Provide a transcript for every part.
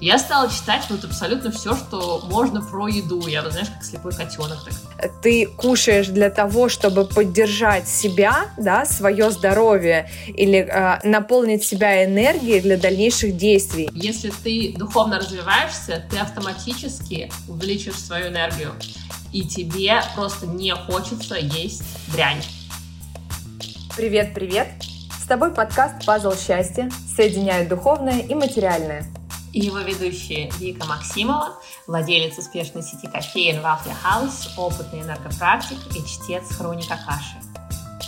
Я стала читать вот абсолютно все, что можно про еду. Я, вот, знаешь, как слепой котенок. Так. Ты кушаешь для того, чтобы поддержать себя, да, свое здоровье или э, наполнить себя энергией для дальнейших действий. Если ты духовно развиваешься, ты автоматически увеличиваешь свою энергию. И тебе просто не хочется есть дрянь. Привет, привет! С тобой подкаст «Пазл счастья» соединяет духовное и материальное – и его ведущие Вика Максимова, владелец успешной сети кофеин Вафля Хаус, опытный энергопрактик и чтец хроника каши.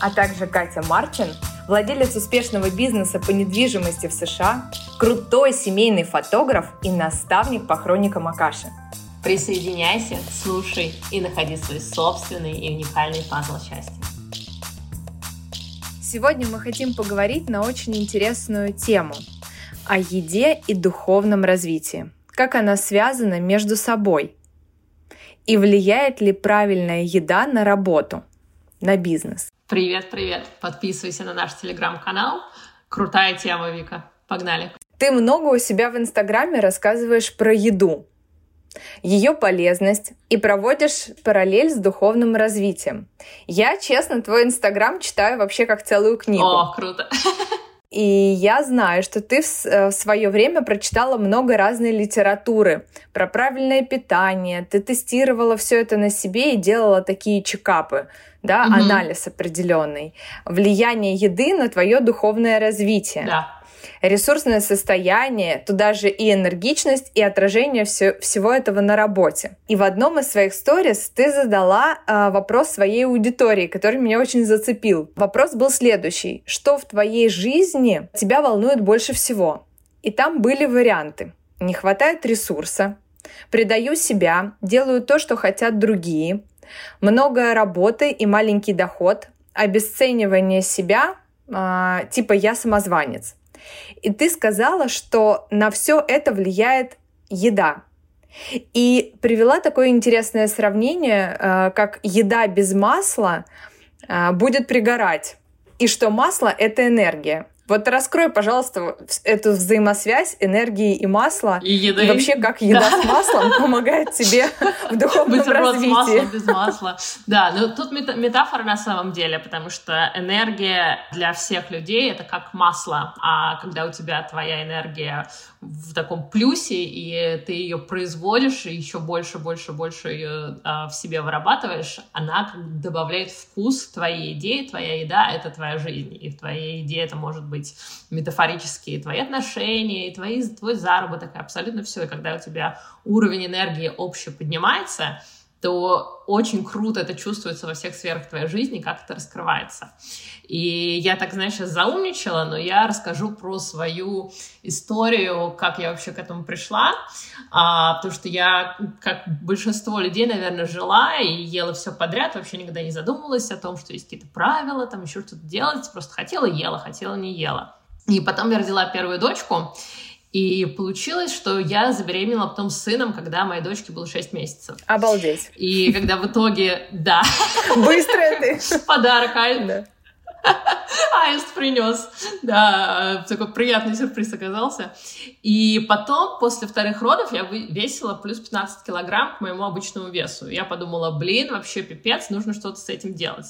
А также Катя Марчин, владелец успешного бизнеса по недвижимости в США, крутой семейный фотограф и наставник по хроникам Акаши. Присоединяйся, слушай и находи свой собственный и уникальный пазл счастья. Сегодня мы хотим поговорить на очень интересную тему – о еде и духовном развитии. Как она связана между собой? И влияет ли правильная еда на работу, на бизнес? Привет, привет! Подписывайся на наш телеграм-канал. Крутая тема, Вика. Погнали. Ты много у себя в Инстаграме рассказываешь про еду, ее полезность и проводишь параллель с духовным развитием. Я, честно, твой Инстаграм читаю вообще как целую книгу. О, круто! И я знаю, что ты в, э, свое время прочитала много разной литературы про правильное питание, ты тестировала все это на себе и делала такие чекапы, да, угу. анализ определенный. Влияние еды на твое духовное развитие. Да ресурсное состояние, туда же и энергичность, и отражение все, всего этого на работе. И в одном из своих сторис ты задала э, вопрос своей аудитории, который меня очень зацепил. Вопрос был следующий. Что в твоей жизни тебя волнует больше всего? И там были варианты. Не хватает ресурса, предаю себя, делаю то, что хотят другие, много работы и маленький доход, обесценивание себя, э, типа я самозванец. И ты сказала, что на все это влияет еда. И привела такое интересное сравнение, э, как еда без масла э, будет пригорать, и что масло — это энергия. Вот раскрой, пожалуйста, эту взаимосвязь энергии и масла. И еды. И вообще, как еда да. с маслом помогает тебе в духовном Бутерброд развитии. с маслом, без масла. Да, ну тут метафора на самом деле, потому что энергия для всех людей — это как масло. А когда у тебя твоя энергия в таком плюсе, и ты ее производишь, и еще больше, больше, больше ее а, в себе вырабатываешь, она как добавляет вкус твоей идеи, твоя еда — это твоя жизнь, и в твоей идее это может быть метафорические твои отношения, и твои, твой заработок, и абсолютно все. И когда у тебя уровень энергии общий поднимается, то очень круто это чувствуется во всех сферах твоей жизни, как это раскрывается. И я так, знаешь, сейчас заумничала, но я расскажу про свою историю, как я вообще к этому пришла, а, потому что я, как большинство людей, наверное, жила и ела все подряд, вообще никогда не задумывалась о том, что есть какие-то правила, там еще что-то делать, просто хотела, ела, хотела, не ела. И потом я родила первую дочку, и получилось, что я забеременела потом сыном, когда моей дочке было 6 месяцев. Обалдеть. И когда в итоге, да. Быстро ты. Подарок, а? Аист принес. Да, такой приятный сюрприз оказался. И потом, после вторых родов, я весила плюс 15 килограмм к моему обычному весу. Я подумала, блин, вообще пипец, нужно что-то с этим делать.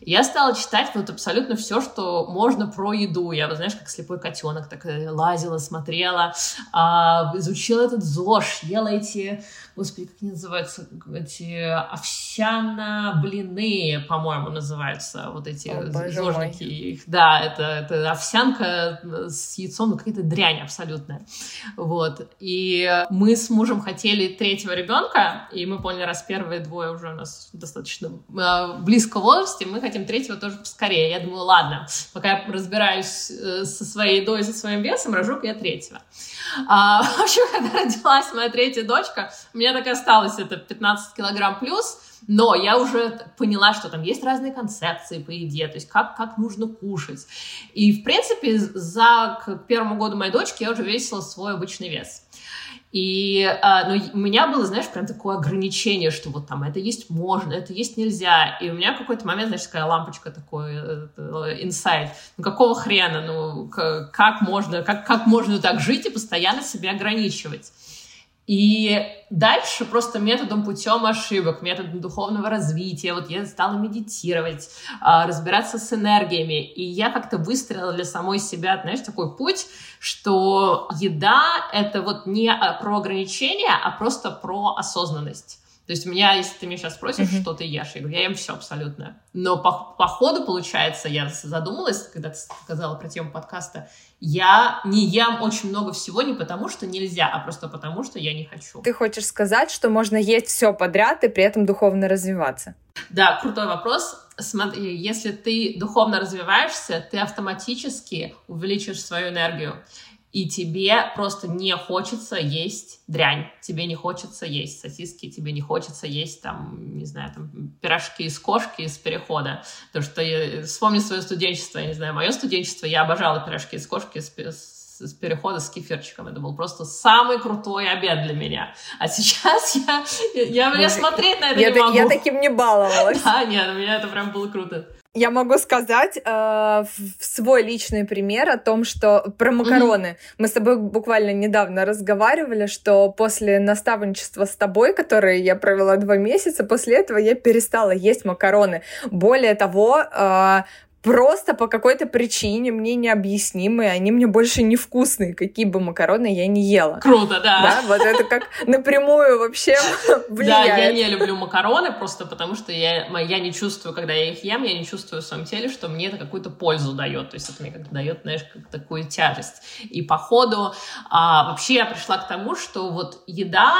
Я стала читать вот абсолютно все, что можно про еду. Я, знаешь, как слепой котенок, так э, лазила, смотрела, а, изучила этот ЗОЖ, ела эти господи, как они называются, эти овсяно-блины, по-моему, называются, вот эти зожники их. Да, это, это овсянка с яйцом, ну, какая-то дрянь абсолютная. Вот. И мы с мужем хотели третьего ребенка, и мы поняли, раз первые двое уже у нас достаточно э, близко в возрасте, мы хотим третьего тоже поскорее. Я думаю, ладно, пока я разбираюсь э, со своей едой, со своим весом, рожу я третьего. А, в общем, когда родилась моя третья дочка, у меня так и осталось это 15 килограмм плюс, Но я уже поняла, что там есть разные концепции по еде, то есть как, как нужно кушать. И, в принципе, за к первому году моей дочки я уже весила свой обычный вес. И а, ну, у меня было, знаешь, прям такое ограничение, что вот там это есть можно, это есть нельзя. И у меня какой-то момент, знаешь, такая лампочка, такой инсайт. Ну какого хрена? Ну как можно, как, как можно так жить и постоянно себя ограничивать? И дальше просто методом путем ошибок, методом духовного развития, вот я стала медитировать, а, разбираться с энергиями, и я как-то выстроила для самой себя, знаешь, такой путь, что еда — это вот не а, про ограничения, а просто про осознанность. То есть у меня, если ты меня сейчас спросишь, mm-hmm. что ты ешь, я говорю, я ем все абсолютно. Но по, по ходу, получается, я задумалась, когда ты сказала про тему подкаста, я не ем очень много всего не потому, что нельзя, а просто потому, что я не хочу. Ты хочешь сказать, что можно есть все подряд и при этом духовно развиваться? Да, крутой вопрос. Смотри, если ты духовно развиваешься, ты автоматически увеличишь свою энергию и тебе просто не хочется есть дрянь, тебе не хочется есть сосиски, тебе не хочется есть там, не знаю, там пирожки из кошки из перехода. Потому что я, вспомни свое студенчество, я не знаю, мое студенчество, я обожала пирожки из кошки с, с, с перехода с кефирчиком. Это был просто самый крутой обед для меня. А сейчас я, я, я смотреть на это я не могу. Я таким не баловалась. Да, нет, у меня это прям было круто. Я могу сказать э, свой личный пример о том, что про макароны. Mm-hmm. Мы с тобой буквально недавно разговаривали, что после наставничества с тобой, которое я провела два месяца, после этого я перестала есть макароны. Более того, э, просто по какой-то причине мне необъяснимые, они мне больше не вкусные, какие бы макароны я не ела. Круто, да. Да, вот это как напрямую вообще влияет. Да, я не люблю макароны просто потому, что я, я не чувствую, когда я их ем, я не чувствую в своем теле, что мне это какую-то пользу дает, то есть это мне как дает, знаешь, как такую тяжесть. И по ходу а, вообще я пришла к тому, что вот еда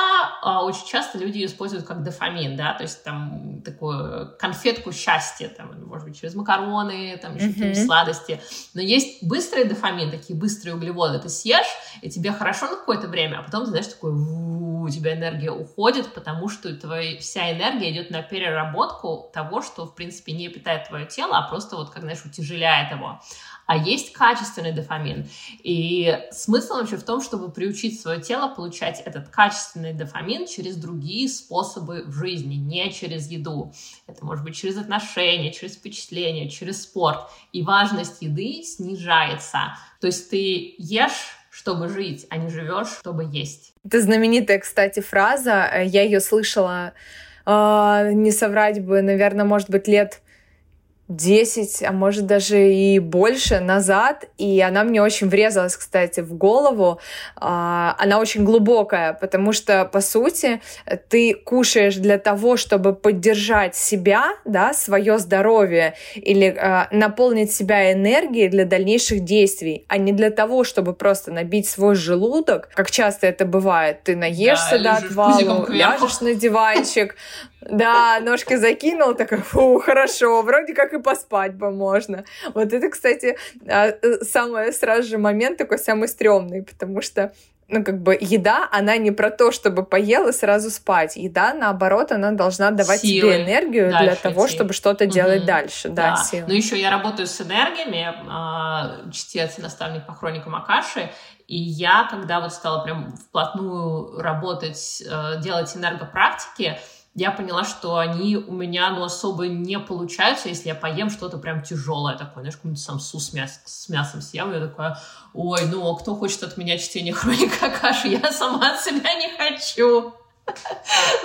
а, очень часто люди используют как дофамин, да, то есть там такую конфетку счастья, там, может быть, через макароны, там еще mm-hmm. какие-нибудь сладости. Но есть быстрый дофамин, такие быстрые углеводы. Ты съешь, и тебе хорошо на какое-то время, а потом, ты знаешь, такой у тебя энергия уходит, потому что твоя вся энергия идет на переработку того, что, в принципе, не питает твое тело, а просто вот, как, знаешь, утяжеляет его а есть качественный дофамин. И смысл вообще в том, чтобы приучить свое тело получать этот качественный дофамин через другие способы в жизни, не через еду. Это может быть через отношения, через впечатления, через спорт. И важность еды снижается. То есть ты ешь чтобы жить, а не живешь, чтобы есть. Это знаменитая, кстати, фраза. Я ее слышала, э, не соврать бы, наверное, может быть, лет 10, а может даже и больше назад, и она мне очень врезалась, кстати, в голову. А, она очень глубокая, потому что, по сути, ты кушаешь для того, чтобы поддержать себя, да, свое здоровье, или а, наполнить себя энергией для дальнейших действий, а не для того, чтобы просто набить свой желудок, как часто это бывает. Ты наешься да, до отвала, ляжешь на диванчик, да, ножки закинул, такой, фу, хорошо, вроде как и поспать бы можно. Вот это, кстати, а, э, самый сразу же момент такой самый стрёмный, потому что ну, как бы еда, она не про то, чтобы поел и сразу спать. Еда, наоборот, она должна давать силы тебе энергию для того, идти. чтобы что-то угу. делать дальше. Да, да. силы. Ну, еще я работаю с энергиями, а, чтец и наставник по хроникам Акаши, и я, когда вот стала прям вплотную работать, э, делать энергопрактики, я поняла, что они у меня, ну, особо не получаются, если я поем что-то прям тяжелое такое, знаешь, какую-нибудь самсу с, мяс с мясом съем, я такая, ой, ну, а кто хочет от меня чтение хроника каши? Я сама от себя не хочу.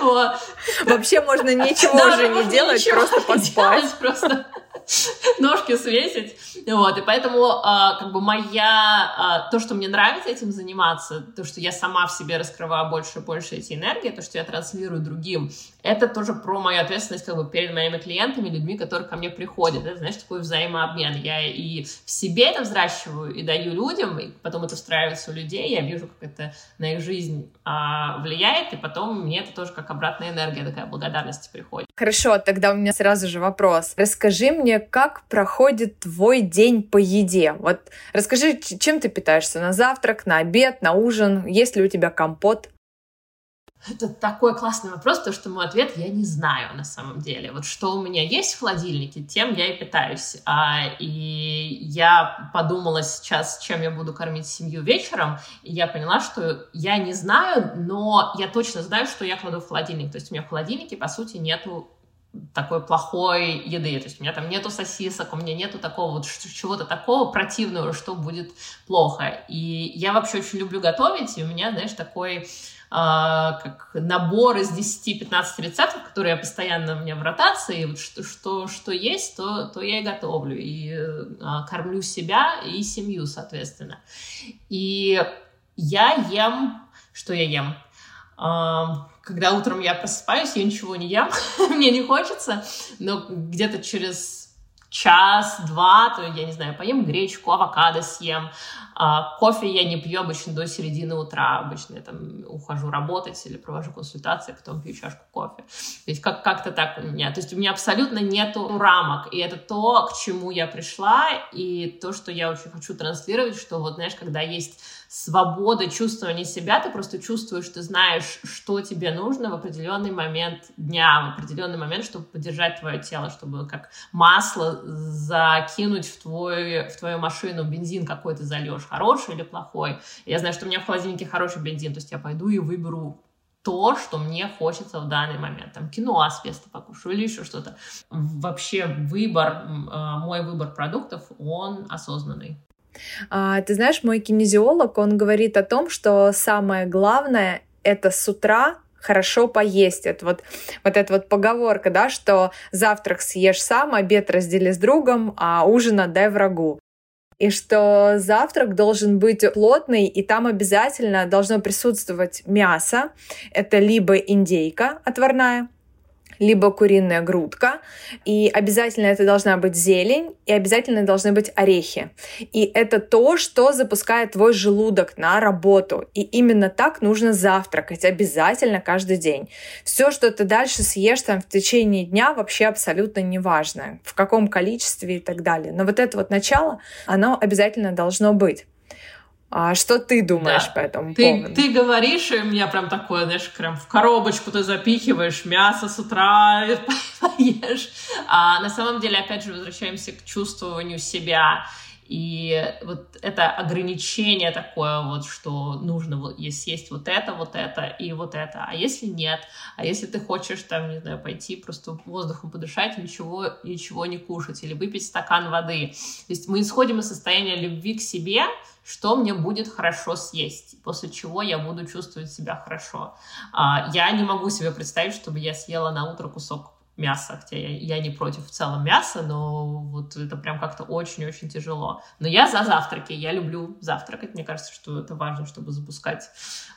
Вообще можно ничего же не делать, просто поспать. Просто ножки свесить. Вот, и поэтому а, как бы моя, а, то, что мне нравится этим заниматься, то, что я сама в себе раскрываю больше и больше эти энергии, то, что я транслирую другим, это тоже про мою ответственность как бы перед моими клиентами, людьми, которые ко мне приходят. Это, знаешь, такой взаимообмен. Я и в себе это взращиваю и даю людям, и потом это встраивается у людей, я вижу, как это на их жизнь а, влияет, и потом мне это тоже как обратная энергия, такая благодарность приходит. Хорошо, тогда у меня сразу же вопрос. Расскажи мне, как проходит твой день по еде? Вот расскажи, чем ты питаешься? На завтрак, на обед, на ужин? Есть ли у тебя компот? Это такой классный вопрос, то что мой ответ я не знаю на самом деле. Вот что у меня есть в холодильнике, тем я и питаюсь. А, и я подумала сейчас, чем я буду кормить семью вечером, и я поняла, что я не знаю, но я точно знаю, что я кладу в холодильник. То есть у меня в холодильнике, по сути, нету такой плохой еды. То есть у меня там нету сосисок, у меня нету такого вот чего-то такого противного, что будет плохо. И я вообще очень люблю готовить, и у меня, знаешь, такой а, как набор из 10-15 рецептов, которые я постоянно у меня в ротации, вот что, что, что есть, то, то я и готовлю, и а, кормлю себя и семью, соответственно. И я ем, что я ем? А, когда утром я просыпаюсь, я ничего не ем, мне не хочется, но где-то через час-два, то, я не знаю, поем гречку, авокадо съем, а, кофе я не пью обычно до середины утра. Обычно я там ухожу работать или провожу консультации, потом пью чашку кофе. То есть как- как-то так у меня. То есть у меня абсолютно нету рамок. И это то, к чему я пришла, и то, что я очень хочу транслировать, что вот, знаешь, когда есть свобода чувствования себя, ты просто чувствуешь, ты знаешь, что тебе нужно в определенный момент дня, в определенный момент, чтобы поддержать твое тело, чтобы как масло закинуть в, твой, в твою машину, бензин какой-то зальешь, хороший или плохой. Я знаю, что у меня в холодильнике хороший бензин, то есть я пойду и выберу то, что мне хочется в данный момент. Там кино с песто покушаю или еще что-то. Вообще выбор, а, мой выбор продуктов, он осознанный. А, ты знаешь, мой кинезиолог, он говорит о том, что самое главное — это с утра хорошо поесть. Это вот, вот эта вот поговорка, да, что завтрак съешь сам, обед раздели с другом, а ужин отдай врагу и что завтрак должен быть плотный, и там обязательно должно присутствовать мясо. Это либо индейка отварная, либо куриная грудка, и обязательно это должна быть зелень, и обязательно должны быть орехи. И это то, что запускает твой желудок на работу. И именно так нужно завтракать, обязательно каждый день. Все, что ты дальше съешь там в течение дня, вообще абсолютно не важно, в каком количестве и так далее. Но вот это вот начало, оно обязательно должно быть. А что ты думаешь да. по этому ты, поводу? Ты говоришь, и у меня прям такое, знаешь, прям в коробочку ты запихиваешь мясо с утра, поешь. А на самом деле, опять же, возвращаемся к чувствованию себя. И вот это ограничение такое вот, что нужно съесть вот это, вот это и вот это. А если нет? А если ты хочешь там, не знаю, пойти просто воздухом подышать, ничего, ничего не кушать или выпить стакан воды. То есть мы исходим из состояния любви к себе, что мне будет хорошо съесть, после чего я буду чувствовать себя хорошо. А, я не могу себе представить, чтобы я съела на утро кусок мяса, хотя я, я не против в целом мяса, но вот это прям как-то очень-очень тяжело. Но я за завтраки, я люблю завтракать, мне кажется, что это важно, чтобы запускать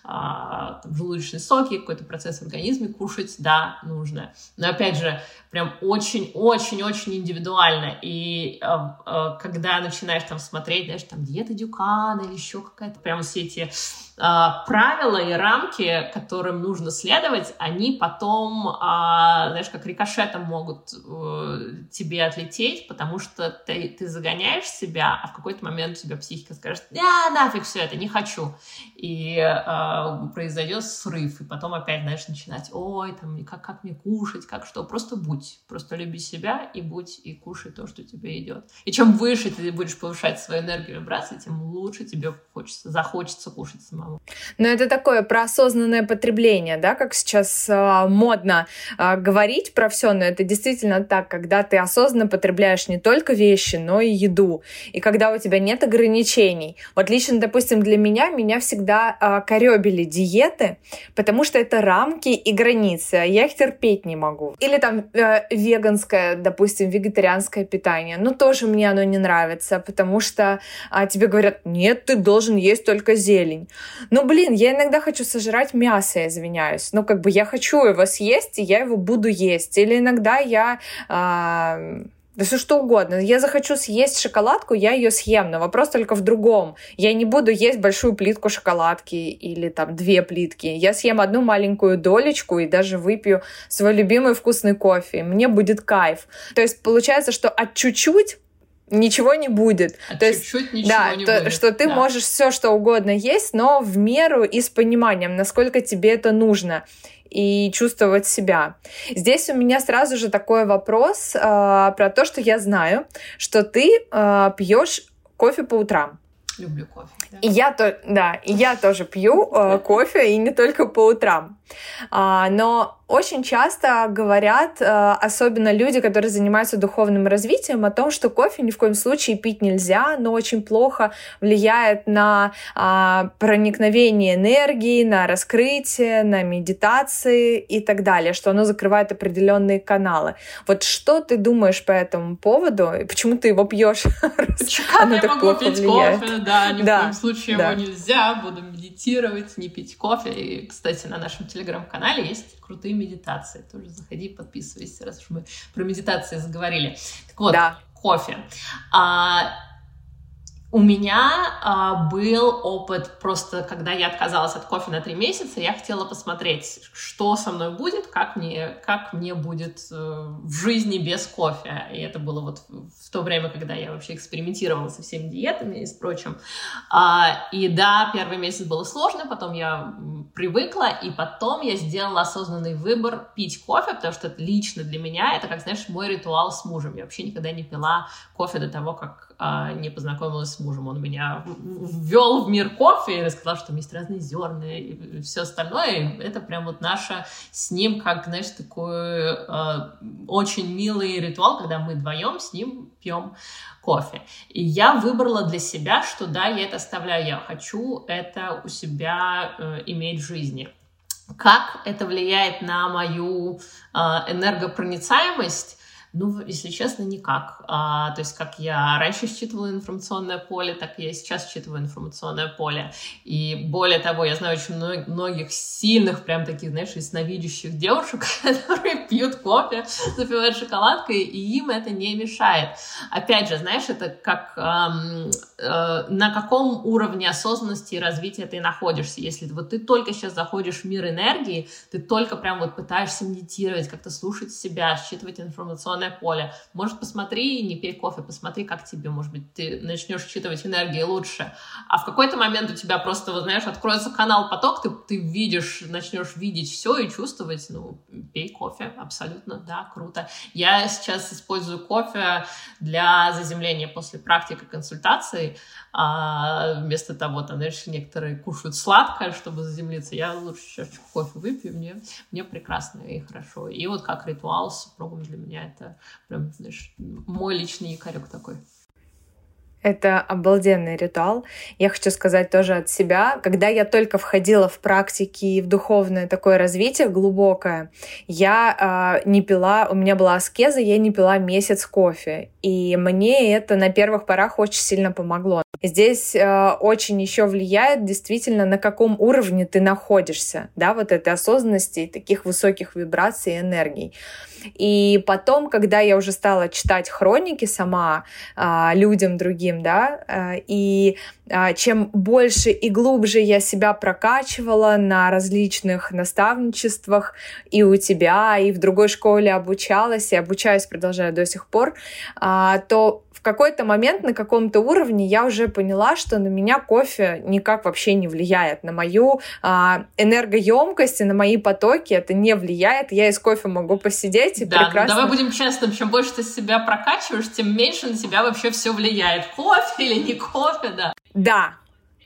а, там, желудочные соки, какой-то процесс в организме, кушать, да, нужно. Но опять же, прям очень-очень-очень индивидуально, и а, а, когда начинаешь там смотреть, знаешь, там диета Дюкана или еще какая-то, прям все эти правила и рамки, которым нужно следовать, они потом, а, знаешь, как рикошетом могут э, тебе отлететь, потому что ты, ты загоняешь себя, а в какой-то момент у тебя психика скажет, да, нафиг все это, не хочу. И а, произойдет срыв, и потом опять, знаешь, начинать, ой, там, как, как мне кушать, как что, просто будь, просто люби себя и будь, и кушай то, что тебе идет. И чем выше ты будешь повышать свою энергию вибрации, тем лучше тебе хочется, захочется кушать самому. Но это такое про осознанное потребление, да, как сейчас э, модно э, говорить про все, но это действительно так, когда ты осознанно потребляешь не только вещи, но и еду, и когда у тебя нет ограничений. Вот лично, допустим, для меня, меня всегда э, коребили диеты, потому что это рамки и границы, а я их терпеть не могу. Или там э, веганское, допустим, вегетарианское питание, ну тоже мне оно не нравится, потому что э, тебе говорят, нет, ты должен есть только зелень. Ну, блин, я иногда хочу сожрать мясо, я извиняюсь. Ну, как бы я хочу его съесть, и я его буду есть. Или иногда я... Э, да все что угодно. Я захочу съесть шоколадку, я ее съем, но вопрос только в другом. Я не буду есть большую плитку шоколадки или там две плитки. Я съем одну маленькую долечку и даже выпью свой любимый вкусный кофе. Мне будет кайф. То есть получается, что от чуть-чуть ничего не будет. А то чуть-чуть есть, ничего да, не то, будет. что ты да. можешь все что угодно есть, но в меру и с пониманием, насколько тебе это нужно и чувствовать себя. Здесь у меня сразу же такой вопрос э, про то, что я знаю, что ты э, пьешь кофе по утрам. Люблю кофе. Да. И я то, да, и я тоже пью э, кофе и не только по утрам. А, но очень часто говорят, э, особенно люди, которые занимаются духовным развитием, о том, что кофе ни в коем случае пить нельзя, но очень плохо влияет на а, проникновение энергии, на раскрытие, на медитации и так далее, что оно закрывает определенные каналы. Вот что ты думаешь по этому поводу? И почему ты его пьешь? Как я могу пить кофе? Да, ни в коем случае его нельзя. Буду медитировать, не пить кофе. И, кстати, на нашем телеграм-канале есть крутые медитации. Тоже заходи, подписывайся, раз уж мы про медитации заговорили. Так вот, да. кофе. А, у меня а, был опыт просто, когда я отказалась от кофе на три месяца, я хотела посмотреть, что со мной будет, как мне, как мне будет э, в жизни без кофе. И это было вот в то время, когда я вообще экспериментировала со всеми диетами и с прочим. А, и да, первый месяц было сложно, потом я привыкла, и потом я сделала осознанный выбор пить кофе, потому что это лично для меня, это, как знаешь, мой ритуал с мужем. Я вообще никогда не пила кофе до того, как не познакомилась с мужем. Он меня ввел в мир кофе и рассказал, что там есть разные зерна и все остальное. И это прям вот наша с ним, как, знаешь, такой э, очень милый ритуал, когда мы вдвоем с ним пьем кофе. И я выбрала для себя, что да, я это оставляю, я хочу это у себя э, иметь в жизни. Как это влияет на мою э, энергопроницаемость? Ну, если честно, никак. А, то есть, как я раньше считывала информационное поле, так и я сейчас считываю информационное поле. И более того, я знаю очень многих сильных, прям таких, знаешь, ясновидящих девушек, которые пьют кофе, запивают шоколадкой, и им это не мешает. Опять же, знаешь, это как эм, э, на каком уровне осознанности и развития ты находишься. Если вот ты только сейчас заходишь в мир энергии, ты только прям вот пытаешься медитировать, как-то слушать себя, считывать информационное информационное поле. Может, посмотри, не пей кофе, посмотри, как тебе, может быть, ты начнешь считывать энергии лучше. А в какой-то момент у тебя просто, вот, знаешь, откроется канал поток, ты, ты видишь, начнешь видеть все и чувствовать, ну, пей кофе, абсолютно, да, круто. Я сейчас использую кофе для заземления после практики консультации, а вместо того, там, знаешь, некоторые кушают сладкое, чтобы заземлиться, я лучше чашечку кофе выпью, мне, мне прекрасно и хорошо. И вот как ритуал с супругом для меня это прям, знаешь, мой личный якорек такой. Это обалденный ритуал. Я хочу сказать тоже от себя. Когда я только входила в практики и в духовное такое развитие глубокое, я э, не пила, у меня была аскеза, я не пила месяц кофе. И мне это на первых порах очень сильно помогло. Здесь э, очень еще влияет действительно, на каком уровне ты находишься, да, вот этой осознанности, таких высоких вибраций и энергий. И потом, когда я уже стала читать хроники сама а, людям другим, да, а, и чем больше и глубже я себя прокачивала на различных наставничествах и у тебя, и в другой школе обучалась, и обучаюсь, продолжаю до сих пор, а, то в какой-то момент на каком-то уровне я уже поняла, что на меня кофе никак вообще не влияет. На мою а, энергоемкость и на мои потоки это не влияет. Я из кофе могу посидеть и да, прекрасно... Ну, давай будем честным, чем больше ты себя прокачиваешь, тем меньше на тебя вообще все влияет. Кофе или не кофе, да. Да,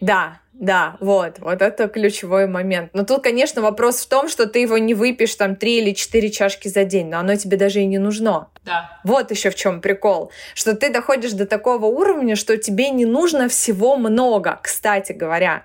да, да, вот, вот это ключевой момент. Но тут, конечно, вопрос в том, что ты его не выпьешь там три или четыре чашки за день, но оно тебе даже и не нужно. Да. Вот еще в чем прикол, что ты доходишь до такого уровня, что тебе не нужно всего много, кстати говоря.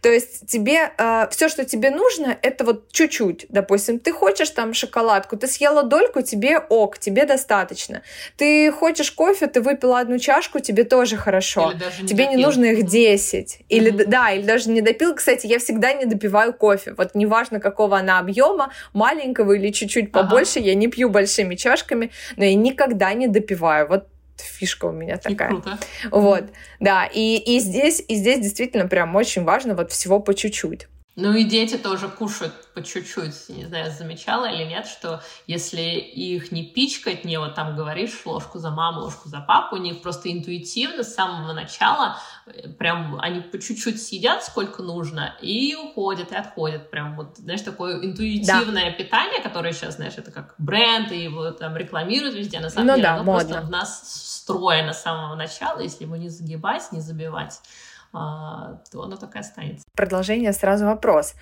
То есть тебе э, все, что тебе нужно, это вот чуть-чуть. Допустим, ты хочешь там шоколадку, ты съела дольку, тебе ок, тебе достаточно. Ты хочешь кофе, ты выпила одну чашку, тебе тоже хорошо. Не тебе допил. не нужно их 10. Или mm-hmm. да, или даже не допил. Кстати, я всегда не допиваю кофе. Вот неважно, какого она объема, маленького или чуть-чуть побольше, ага. я не пью большими чашками, но я никогда не допиваю. Вот фишка у меня такая. И круто. Вот, да, и, и здесь, и здесь действительно прям очень важно вот всего по чуть-чуть. Ну и дети тоже кушают по чуть-чуть. Не знаю, замечала или нет, что если их не пичкать, не вот там говоришь ложку за маму, ложку за папу, у них просто интуитивно с самого начала э, прям они по чуть-чуть съедят сколько нужно и уходят, и отходят. Прям вот, знаешь, такое интуитивное да. питание, которое сейчас, знаешь, это как бренд, и его там рекламируют везде. На самом ну, деле, да, оно модно. просто в нас встроено с самого начала, если его не загибать, не забивать. А, то оно так и останется. Продолжение сразу вопрос.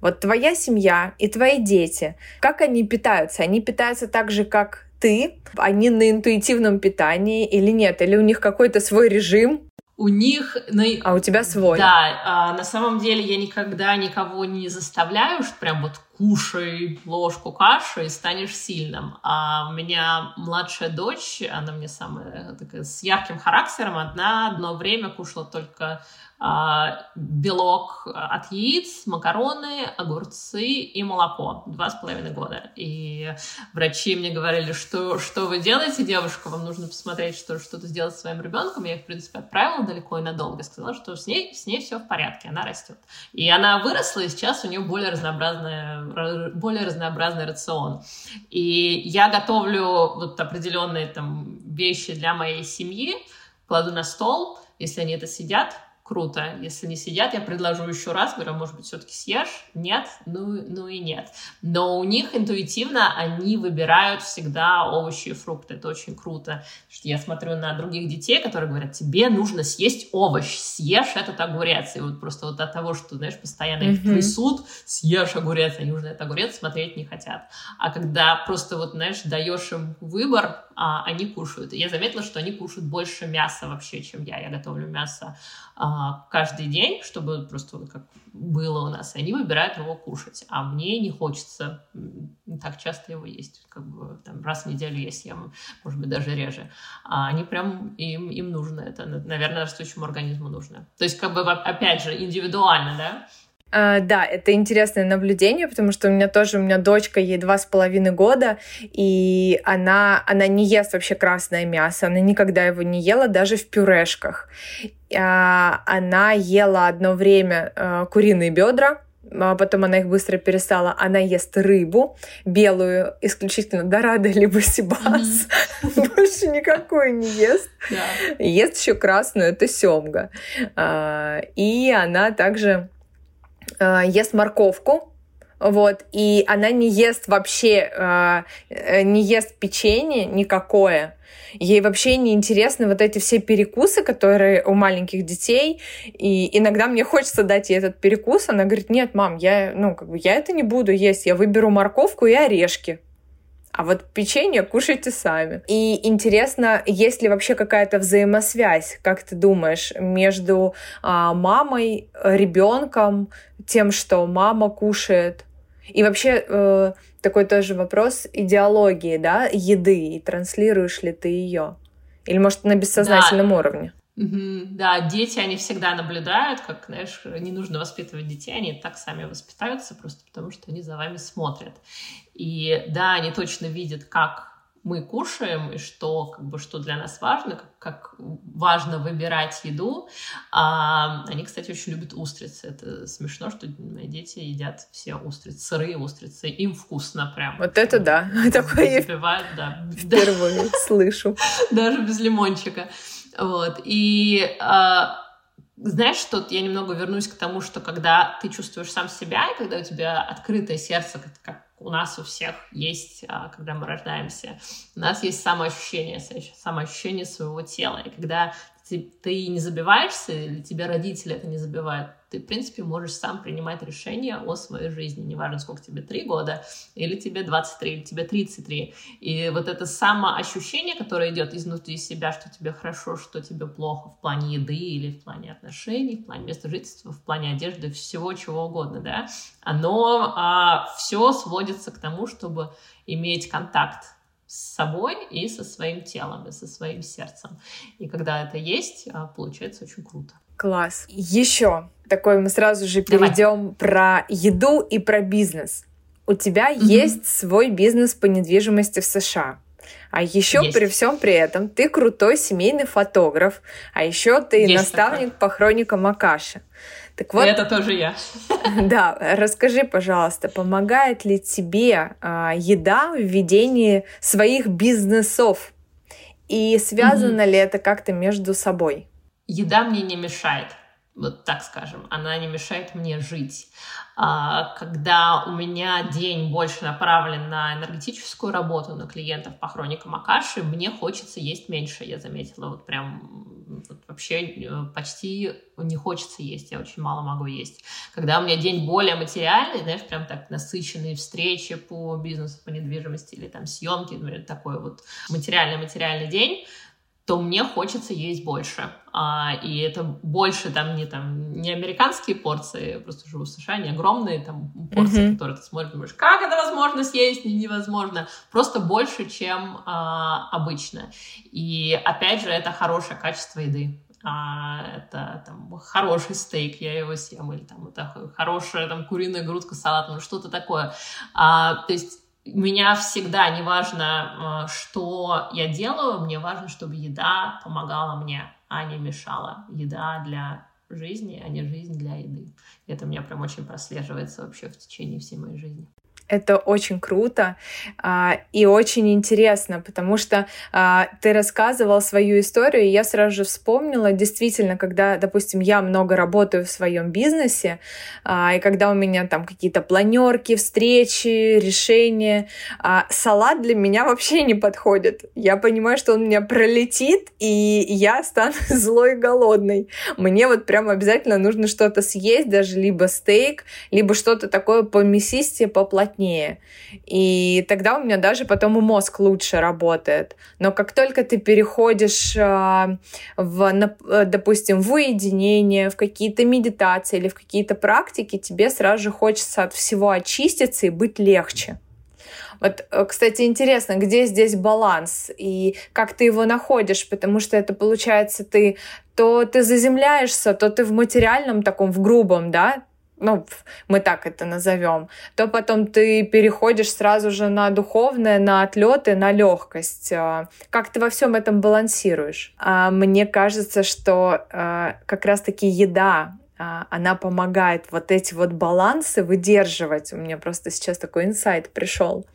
Вот твоя семья и твои дети, как они питаются? Они питаются так же, как ты? Они на интуитивном питании или нет? Или у них какой-то свой режим? у них... А у тебя свой. Да, а, на самом деле я никогда никого не заставляю, что прям вот кушай ложку каши и станешь сильным. А у меня младшая дочь, она мне самая такая с ярким характером, одна одно время кушала только а, белок от яиц, макароны, огурцы и молоко. Два с половиной года. И врачи мне говорили, что, что вы делаете, девушка, вам нужно посмотреть, что, что-то сделать с своим ребенком. Я их, в принципе, отправила далеко и надолго. Сказала, что с ней, с ней все в порядке, она растет. И она выросла, и сейчас у нее более разнообразный, более разнообразный рацион. И я готовлю вот определенные там вещи для моей семьи, кладу на стол, если они это сидят, круто. Если не сидят, я предложу еще раз, говорю, «А может быть, все-таки съешь? Нет? Ну, ну и нет. Но у них интуитивно они выбирают всегда овощи и фрукты. Это очень круто. Что я смотрю на других детей, которые говорят, тебе нужно съесть овощ, съешь этот огурец. И вот просто вот от того, что, знаешь, постоянно их трясут, съешь огурец, они уже этот огурец смотреть не хотят. А когда просто вот, знаешь, даешь им выбор, а, они кушают. И я заметила, что они кушают больше мяса вообще, чем я. Я готовлю мясо а, каждый день, чтобы просто как было у нас, и они выбирают его кушать. А мне не хочется так часто его есть. Как бы там, раз в неделю я съем, может быть, даже реже. А они прям, им, им нужно это. Наверное, растущему организму нужно. То есть, как бы, опять же, индивидуально, да? Uh, да, это интересное наблюдение, потому что у меня тоже, у меня дочка, ей два с половиной года, и она, она не ест вообще красное мясо, она никогда его не ела, даже в пюрешках. Uh, она ела одно время uh, куриные бедра, а потом она их быстро перестала. Она ест рыбу белую, исключительно дорадо либо сибас. Mm-hmm. Больше никакой не ест. Yeah. Ест еще красную, это семга. И она также э, ест морковку, вот, и она не ест вообще, э, не ест печенье никакое. Ей вообще не интересны вот эти все перекусы, которые у маленьких детей. И иногда мне хочется дать ей этот перекус. Она говорит, нет, мам, я, ну, как бы, я это не буду есть. Я выберу морковку и орешки а вот печенье кушайте сами. И интересно, есть ли вообще какая-то взаимосвязь, как ты думаешь, между а, мамой, ребенком, тем, что мама кушает? И вообще э, такой тоже вопрос идеологии, да, еды, и транслируешь ли ты ее? Или, может, на бессознательном да. уровне? Угу, да, дети, они всегда наблюдают, как, знаешь, не нужно воспитывать детей, они так сами воспитаются, просто потому что они за вами смотрят. И да, они точно видят, как мы кушаем и что как бы что для нас важно, как, как важно выбирать еду. А, они, кстати, очень любят устрицы. Это смешно, что мои дети едят все устрицы, сырые устрицы. Им вкусно прям. Вот это да. Такое запивают, да. Впервые слышу. Даже без лимончика. Вот. И а, знаешь, что я немного вернусь к тому, что когда ты чувствуешь сам себя, и когда у тебя открытое сердце, как, как у нас у всех есть, а, когда мы рождаемся, у нас есть самоощущение, самоощущение своего тела. И когда ты, не забиваешься, или тебе родители это не забивают, ты, в принципе, можешь сам принимать решения о своей жизни. Неважно, сколько тебе, три года, или тебе 23, или тебе 33. И вот это самоощущение, которое идет изнутри себя, что тебе хорошо, что тебе плохо в плане еды или в плане отношений, в плане места жительства, в плане одежды, всего чего угодно, да, оно а, все сводится к тому, чтобы иметь контакт с собой и со своим телом, и со своим сердцем. И когда это есть, а, получается очень круто. Класс. Еще такой мы сразу же перейдем про еду и про бизнес. У тебя mm-hmm. есть свой бизнес по недвижимости в США. А еще Есть. при всем при этом ты крутой семейный фотограф, а еще ты Есть наставник такое. по хроникам Акаши. Так вот, это тоже я. Да, расскажи, пожалуйста, помогает ли тебе а, еда в ведении своих бизнесов? И связано mm-hmm. ли это как-то между собой? Еда мне не мешает вот так скажем, она не мешает мне жить. А, когда у меня день больше направлен на энергетическую работу, на клиентов по хроникам Акаши, мне хочется есть меньше, я заметила, вот прям вот вообще э, почти не хочется есть, я очень мало могу есть. Когда у меня день более материальный, знаешь, прям так насыщенные встречи по бизнесу, по недвижимости или там съемки, например, такой вот материальный-материальный день, то мне хочется есть больше. А, и это больше там не, там не американские порции, я просто живу в США, не огромные там порции, mm-hmm. которые ты смотришь, думаешь, как это возможно съесть, невозможно. Просто больше, чем а, обычно. И опять же, это хорошее качество еды. А, это там хороший стейк, я его съем, или там это хорошая там куриная грудка салат, ну что-то такое. А, то есть меня всегда, неважно, э, что я делаю, мне важно, чтобы еда помогала мне, а не мешала. Еда для жизни, а не жизнь для еды. Это у меня прям очень прослеживается вообще в течение всей моей жизни. Это очень круто а, и очень интересно, потому что а, ты рассказывал свою историю, и я сразу же вспомнила, действительно, когда, допустим, я много работаю в своем бизнесе, а, и когда у меня там какие-то планерки, встречи, решения, а, салат для меня вообще не подходит. Я понимаю, что он у меня пролетит, и я стану злой и голодной. Мне вот прям обязательно нужно что-то съесть, даже либо стейк, либо что-то такое по мясистее, поплотнее плотнее. И тогда у меня даже потом и мозг лучше работает. Но как только ты переходишь а, в, э, допустим, в уединение, в какие-то медитации или в какие-то практики, тебе сразу же хочется от всего очиститься и быть легче. Вот, э, кстати, интересно, где здесь баланс и как ты его находишь, потому что это получается ты то ты заземляешься, то ты в материальном таком, в грубом, да, ну, мы так это назовем, то потом ты переходишь сразу же на духовное, на отлеты, на легкость. А, как ты во всем этом балансируешь? А, мне кажется, что а, как раз-таки еда, она помогает вот эти вот балансы выдерживать. У меня просто сейчас такой инсайт пришел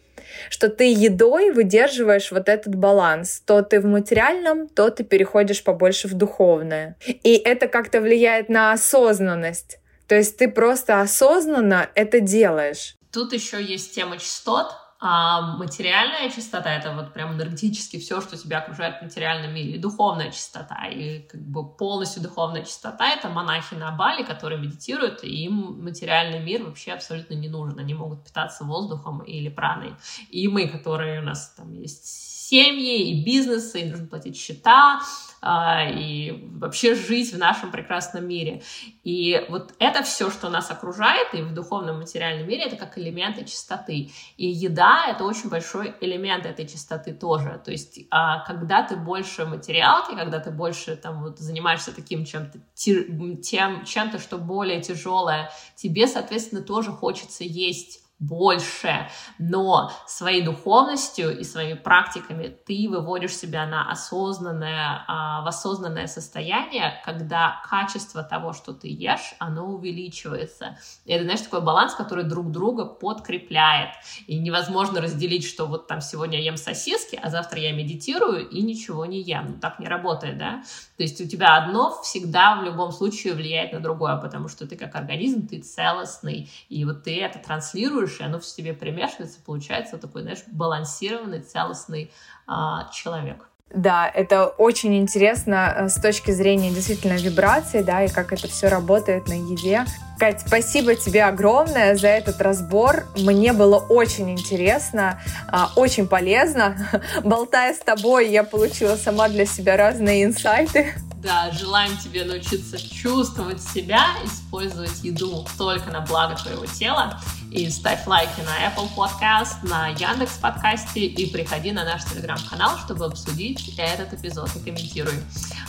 что ты едой выдерживаешь вот этот баланс. То ты в материальном, то ты переходишь побольше в духовное. И это как-то влияет на осознанность. То есть ты просто осознанно это делаешь. Тут еще есть тема частот, а материальная чистота — это вот прям энергетически все, что тебя окружает в материальном мире. Духовная чистота. И как бы полностью духовная чистота — это монахи на Бали, которые медитируют, и им материальный мир вообще абсолютно не нужен. Они могут питаться воздухом или праной. И мы, которые у нас там есть семьи и бизнесы, и нужно платить счета, и вообще жить в нашем прекрасном мире. И вот это все, что нас окружает, и в духовном материальном мире, это как элементы чистоты. И еда — это очень большой элемент этой чистоты тоже. То есть, а, когда ты больше материалки, когда ты больше там вот занимаешься таким чем-то, тем, чем-то, что более тяжелое, тебе, соответственно, тоже хочется есть больше, но своей духовностью и своими практиками ты выводишь себя на осознанное, а, в осознанное состояние, когда качество того, что ты ешь, оно увеличивается. И это, знаешь, такой баланс, который друг друга подкрепляет. И невозможно разделить, что вот там сегодня я ем сосиски, а завтра я медитирую и ничего не ем. Ну, так не работает, да? То есть у тебя одно всегда в любом случае влияет на другое, потому что ты как организм, ты целостный, и вот ты это транслируешь чувствуешь, и оно в себе примешивается, получается такой, знаешь, балансированный, целостный а, человек. Да, это очень интересно э, с точки зрения действительно вибраций, да, и как это все работает на еде. Кать, спасибо тебе огромное за этот разбор. Мне было очень интересно, а, очень полезно. Болтая с тобой, я получила сама для себя разные инсайты. Да, желаем тебе научиться чувствовать себя, использовать еду только на благо твоего тела. И ставь лайки на Apple Podcast, на Яндекс подкасте и приходи на наш телеграм-канал, чтобы обсудить этот эпизод и комментируй.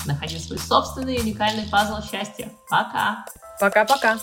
Находи свой собственный уникальный пазл счастья. Пока! Пока-пока!